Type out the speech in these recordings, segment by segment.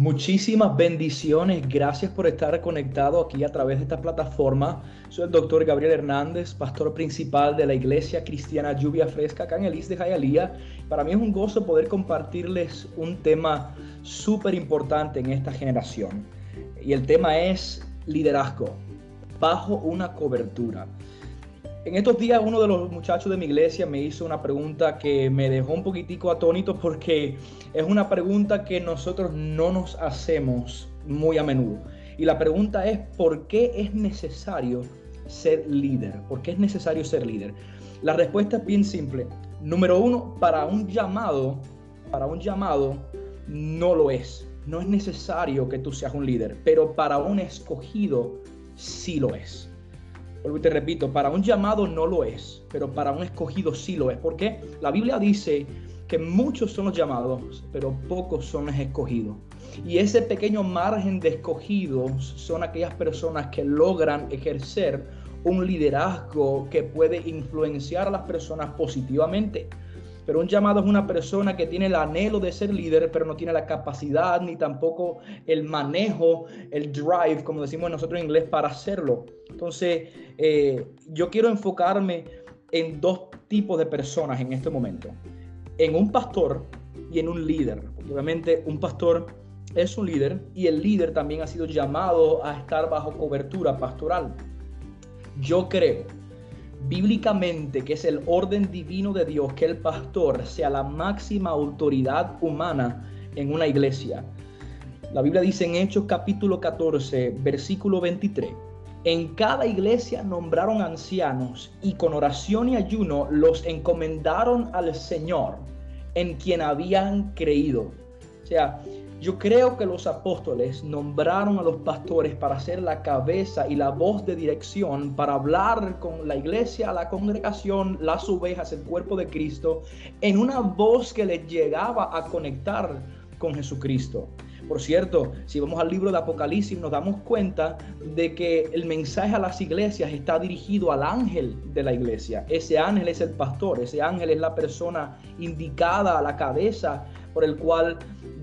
Muchísimas bendiciones, gracias por estar conectado aquí a través de esta plataforma. Soy el doctor Gabriel Hernández, pastor principal de la Iglesia Cristiana Lluvia Fresca acá en el de Jayalía. Para mí es un gozo poder compartirles un tema súper importante en esta generación. Y el tema es liderazgo bajo una cobertura. En estos días uno de los muchachos de mi iglesia me hizo una pregunta que me dejó un poquitico atónito porque es una pregunta que nosotros no nos hacemos muy a menudo. Y la pregunta es, ¿por qué es necesario ser líder? ¿Por qué es necesario ser líder? La respuesta es bien simple. Número uno, para un llamado, para un llamado no lo es. No es necesario que tú seas un líder, pero para un escogido sí lo es. Vuelvo y te repito, para un llamado no lo es, pero para un escogido sí lo es. Porque la Biblia dice que muchos son los llamados, pero pocos son los escogidos. Y ese pequeño margen de escogidos son aquellas personas que logran ejercer un liderazgo que puede influenciar a las personas positivamente. Pero un llamado es una persona que tiene el anhelo de ser líder, pero no tiene la capacidad ni tampoco el manejo, el drive, como decimos nosotros en inglés, para hacerlo. Entonces, eh, yo quiero enfocarme en dos tipos de personas en este momento. En un pastor y en un líder. obviamente un pastor es un líder y el líder también ha sido llamado a estar bajo cobertura pastoral. Yo creo bíblicamente que es el orden divino de Dios que el pastor sea la máxima autoridad humana en una iglesia. La Biblia dice en Hechos capítulo 14, versículo 23. En cada iglesia nombraron ancianos y con oración y ayuno los encomendaron al Señor en quien habían creído. O sea, yo creo que los apóstoles nombraron a los pastores para ser la cabeza y la voz de dirección, para hablar con la iglesia, la congregación, las ovejas, el cuerpo de Cristo, en una voz que les llegaba a conectar con Jesucristo. Por cierto, si vamos al libro de Apocalipsis nos damos cuenta de que el mensaje a las iglesias está dirigido al ángel de la iglesia. Ese ángel es el pastor, ese ángel es la persona indicada a la cabeza por el cual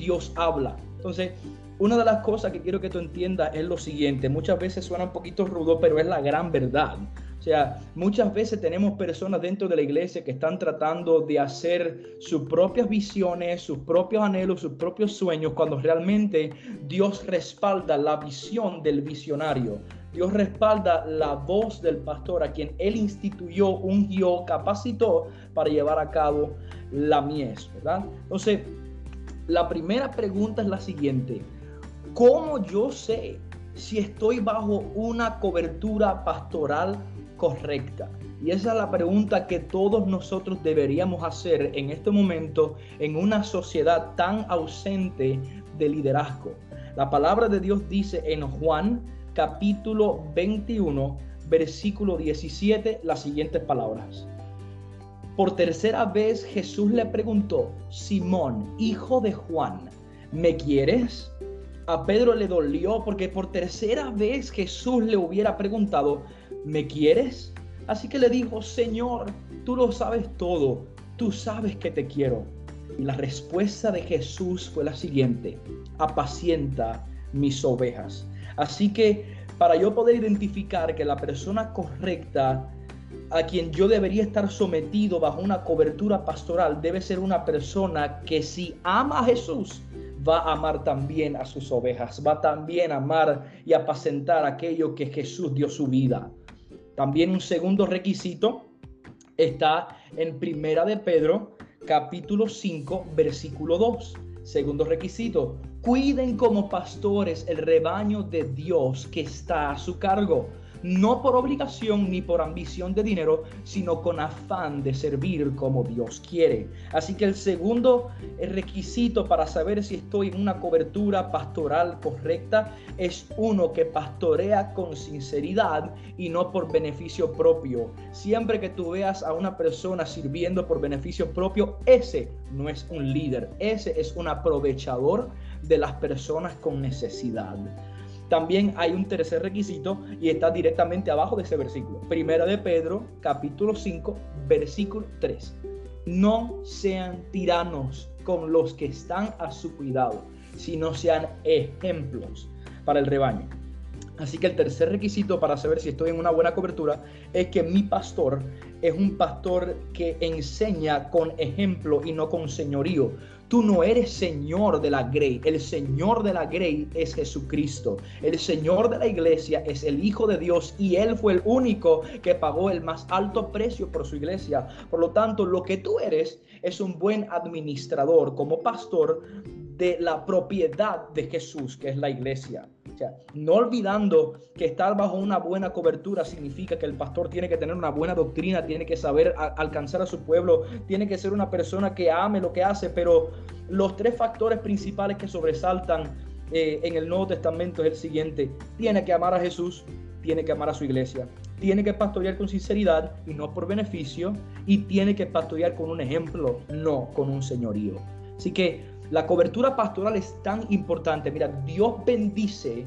Dios habla. Entonces, una de las cosas que quiero que tú entiendas es lo siguiente. Muchas veces suena un poquito rudo, pero es la gran verdad. O sea, muchas veces tenemos personas dentro de la iglesia que están tratando de hacer sus propias visiones, sus propios anhelos, sus propios sueños, cuando realmente Dios respalda la visión del visionario. Dios respalda la voz del pastor a quien él instituyó, ungió, capacitó para llevar a cabo la mies, ¿verdad? Entonces, la primera pregunta es la siguiente. ¿Cómo yo sé si estoy bajo una cobertura pastoral correcta? Y esa es la pregunta que todos nosotros deberíamos hacer en este momento en una sociedad tan ausente de liderazgo. La palabra de Dios dice en Juan capítulo 21, versículo 17, las siguientes palabras. Por tercera vez Jesús le preguntó, Simón, hijo de Juan, ¿me quieres? A Pedro le dolió porque por tercera vez Jesús le hubiera preguntado, ¿me quieres? Así que le dijo, Señor, tú lo sabes todo, tú sabes que te quiero. Y la respuesta de Jesús fue la siguiente, apacienta mis ovejas. Así que para yo poder identificar que la persona correcta a quien yo debería estar sometido bajo una cobertura pastoral debe ser una persona que si ama a Jesús, va a amar también a sus ovejas, va también a amar y apacentar aquello que Jesús dio su vida. También un segundo requisito está en Primera de Pedro, capítulo 5, versículo 2. Segundo requisito, cuiden como pastores el rebaño de Dios que está a su cargo no por obligación ni por ambición de dinero, sino con afán de servir como Dios quiere. Así que el segundo requisito para saber si estoy en una cobertura pastoral correcta es uno que pastorea con sinceridad y no por beneficio propio. Siempre que tú veas a una persona sirviendo por beneficio propio, ese no es un líder, ese es un aprovechador de las personas con necesidad. También hay un tercer requisito y está directamente abajo de ese versículo. Primera de Pedro, capítulo 5, versículo 3. No sean tiranos con los que están a su cuidado, sino sean ejemplos para el rebaño. Así que el tercer requisito para saber si estoy en una buena cobertura es que mi pastor es un pastor que enseña con ejemplo y no con señorío. Tú no eres señor de la grey, el señor de la grey es Jesucristo. El señor de la iglesia es el Hijo de Dios y Él fue el único que pagó el más alto precio por su iglesia. Por lo tanto, lo que tú eres es un buen administrador como pastor de la propiedad de Jesús, que es la iglesia. No olvidando que estar bajo una buena cobertura significa que el pastor tiene que tener una buena doctrina, tiene que saber alcanzar a su pueblo, tiene que ser una persona que ame lo que hace, pero los tres factores principales que sobresaltan eh, en el Nuevo Testamento es el siguiente. Tiene que amar a Jesús, tiene que amar a su iglesia, tiene que pastorear con sinceridad y no por beneficio, y tiene que pastorear con un ejemplo, no con un señorío. Así que la cobertura pastoral es tan importante. Mira, Dios bendice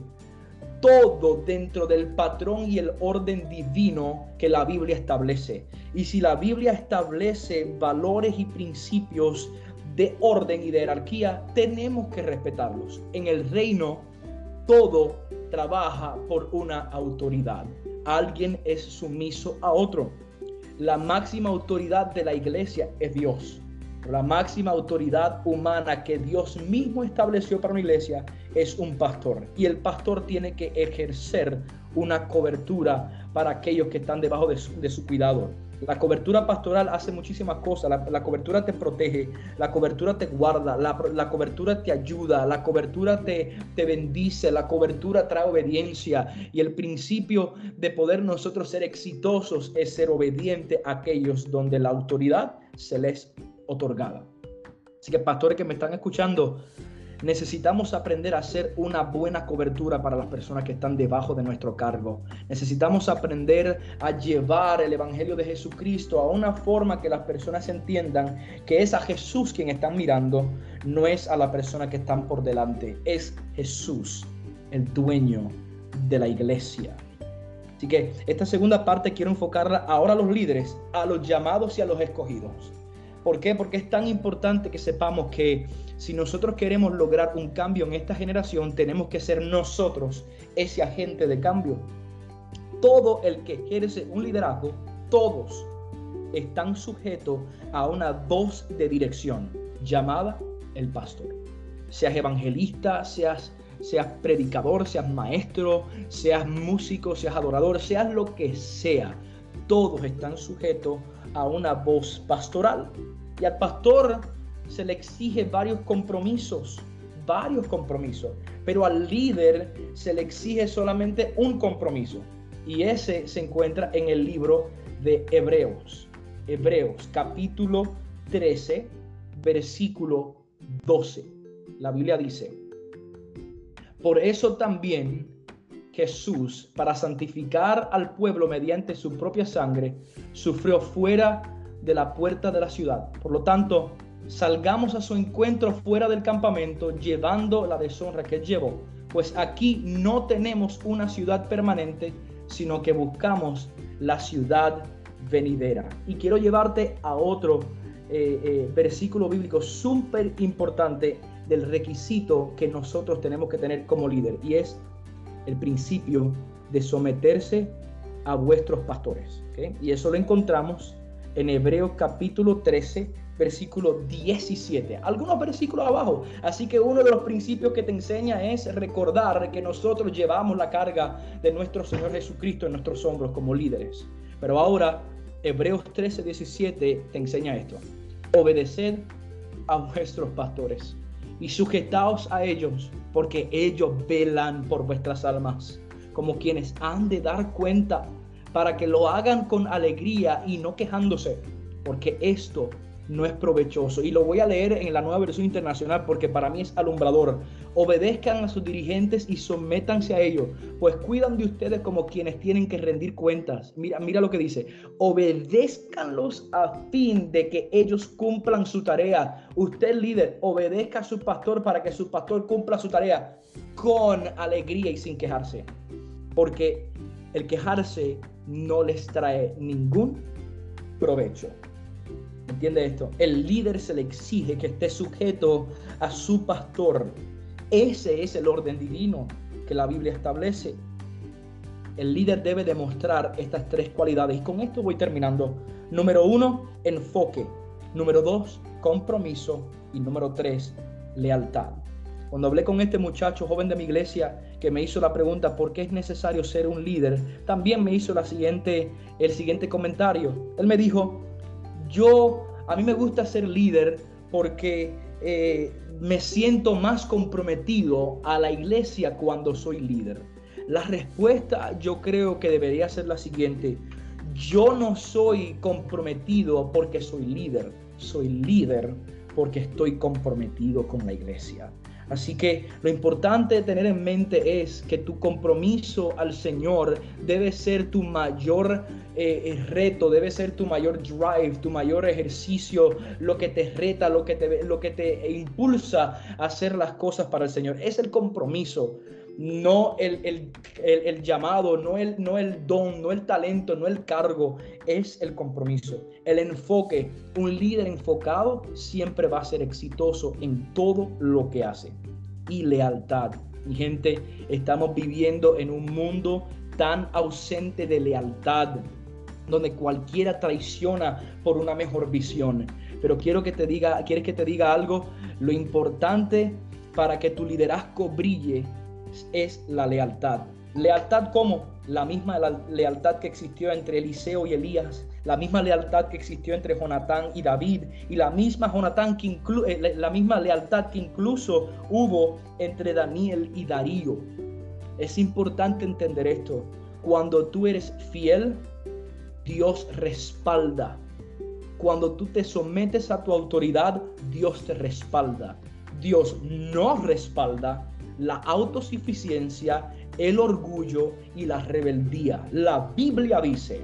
todo dentro del patrón y el orden divino que la Biblia establece. Y si la Biblia establece valores y principios de orden y de jerarquía, tenemos que respetarlos. En el reino, todo trabaja por una autoridad. Alguien es sumiso a otro. La máxima autoridad de la iglesia es Dios. La máxima autoridad humana que Dios mismo estableció para una iglesia es un pastor. Y el pastor tiene que ejercer una cobertura para aquellos que están debajo de su, cuidado. La cobertura pastoral hace muchísimas cosas. La, cobertura te protege, la cobertura te guarda, la, cobertura te ayuda, la cobertura te, te bendice, la cobertura trae obediencia. Y el principio de poder nosotros ser exitosos es ser obediente a aquellos donde la autoridad se les otorgada. Así que pastores que me están escuchando, necesitamos aprender a hacer una buena cobertura para las personas que están debajo de nuestro cargo. Necesitamos aprender a llevar el Evangelio de Jesucristo a una forma que las personas entiendan que es a Jesús quien están mirando, no es a la persona que están por delante, es Jesús, el dueño de la iglesia. Así que esta segunda parte quiero enfocarla ahora a los líderes, a los llamados y a los escogidos. ¿Por qué? Porque es tan importante que sepamos que si nosotros queremos lograr un cambio en esta generación, tenemos que ser nosotros ese agente de cambio. Todo el que ejerce un liderazgo, todos están sujetos a una voz de dirección llamada el pastor. Seas evangelista, seas, seas predicador, seas maestro, seas músico, seas adorador, seas lo que sea, todos están sujetos a una voz pastoral. Y al pastor se le exige varios compromisos, varios compromisos, pero al líder se le exige solamente un compromiso. Y ese se encuentra en el libro de Hebreos. Hebreos capítulo 13, versículo 12. La Biblia dice, por eso también Jesús, para santificar al pueblo mediante su propia sangre, sufrió fuera de la puerta de la ciudad. Por lo tanto, salgamos a su encuentro fuera del campamento llevando la deshonra que llevó. Pues aquí no tenemos una ciudad permanente, sino que buscamos la ciudad venidera. Y quiero llevarte a otro eh, eh, versículo bíblico súper importante del requisito que nosotros tenemos que tener como líder. Y es el principio de someterse a vuestros pastores. Y eso lo encontramos en Hebreos capítulo 13, versículo 17. Algunos versículos abajo. Así que uno de los principios que te enseña es recordar que nosotros llevamos la carga de nuestro Señor Jesucristo en nuestros hombros como líderes. Pero ahora, Hebreos 13, 17 te enseña esto. Obedeced a vuestros pastores y sujetaos a ellos, porque ellos velan por vuestras almas, como quienes han de dar cuenta para que lo hagan con alegría y no quejándose, porque esto no es provechoso. Y lo voy a leer en la nueva versión internacional porque para mí es alumbrador. Obedezcan a sus dirigentes y sométanse a ellos, pues cuidan de ustedes como quienes tienen que rendir cuentas. Mira, mira lo que dice. Obedezcanlos a fin de que ellos cumplan su tarea. Usted líder, obedezca a su pastor para que su pastor cumpla su tarea con alegría y sin quejarse. Porque el quejarse no les trae ningún provecho. ¿Entiende esto? El líder se le exige que esté sujeto a su pastor. Ese es el orden divino que la Biblia establece. El líder debe demostrar estas tres cualidades. Y con esto voy terminando. Número uno, enfoque. Número dos, compromiso. Y número tres, lealtad. Cuando hablé con este muchacho joven de mi iglesia que me hizo la pregunta por qué es necesario ser un líder, también me hizo el siguiente comentario. Él me dijo, yo, a mí me gusta ser líder porque eh, me siento más comprometido a la iglesia cuando soy líder. La respuesta yo creo que debería ser la siguiente. Yo no soy comprometido porque soy líder. Soy líder porque estoy comprometido con la iglesia. Así que lo importante de tener en mente es que tu compromiso al Señor debe ser tu mayor eh, eh, reto, debe ser tu mayor drive, tu mayor ejercicio, lo que te reta, lo que te, lo que te impulsa a hacer las cosas para el Señor. Es el compromiso no el, llamado, no el, no el don, no el talento, no el cargo, es el compromiso, el enfoque. Un líder enfocado siempre va a ser exitoso en todo lo que hace. Y lealtad. Mi gente, estamos viviendo en un mundo tan ausente de lealtad, donde cualquiera traiciona por una mejor visión. Pero quiero que te diga, quieres que te diga algo, lo importante para que tu liderazgo brille es la lealtad. Lealtad como la misma lealtad que existió entre Eliseo y Elías, la misma lealtad que existió entre Jonatán y David, y la misma, Jonatán que eh, la misma lealtad que incluso hubo entre Daniel y Darío. Es importante entender esto. Cuando tú eres fiel, Dios respalda. Cuando tú te sometes a tu autoridad, Dios te respalda. Dios no respalda la autosuficiencia, el orgullo y la rebeldía. La Biblia dice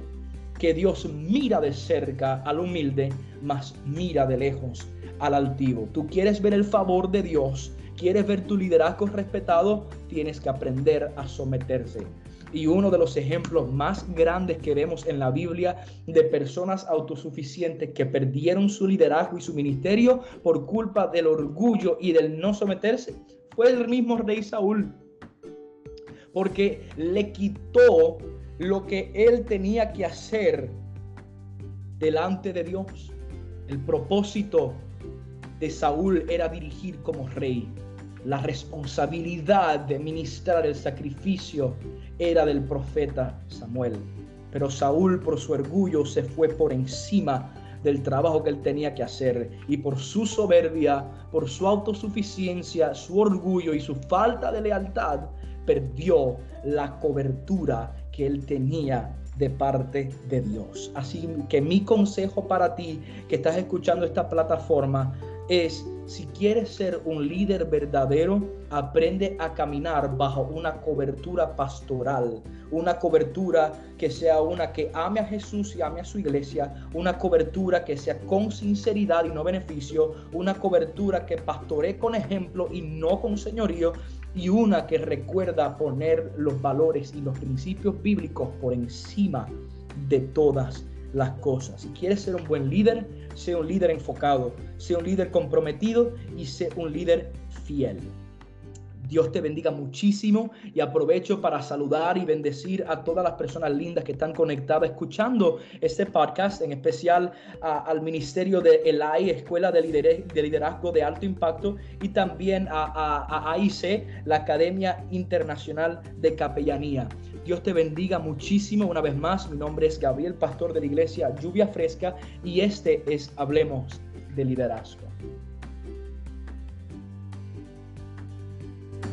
que Dios mira de cerca al humilde, mas mira de lejos al altivo. Tú quieres ver el favor de Dios, quieres ver tu liderazgo respetado, tienes que aprender a someterse. Y uno de los ejemplos más grandes que vemos en la Biblia de personas autosuficientes que perdieron su liderazgo y su ministerio por culpa del orgullo y del no someterse fue el mismo rey Saúl. Porque le quitó lo que él tenía que hacer delante de Dios. El propósito de Saúl era dirigir como rey. La responsabilidad de ministrar el sacrificio era del profeta Samuel. Pero Saúl por su orgullo se fue por encima del trabajo que él tenía que hacer. Y por su soberbia, por su autosuficiencia, su orgullo y su falta de lealtad, perdió la cobertura que él tenía de parte de Dios. Así que mi consejo para ti que estás escuchando esta plataforma es, si quieres ser un líder verdadero, aprende a caminar bajo una cobertura pastoral, una cobertura que sea una que ame a Jesús y ame a su iglesia, una cobertura que sea con sinceridad y no beneficio, una cobertura que pastoree con ejemplo y no con señorío, y una que recuerda poner los valores y los principios bíblicos por encima de todas las cosas. Si quieres ser un buen líder, sea un líder enfocado, sea un líder comprometido y sea un líder fiel. Dios te bendiga muchísimo y aprovecho para saludar y bendecir a todas las personas lindas que están conectadas escuchando este podcast, en especial al ministerio de ELAI, Escuela de, Liderazgo de Alto Impacto, y también a, a AIC, la Academia Internacional de Capellanía. Dios te bendiga muchísimo una vez más. Mi nombre es Gabriel, pastor de la iglesia Lluvia Fresca, y este es Hablemos de Liderazgo.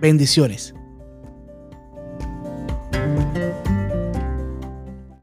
Bendiciones.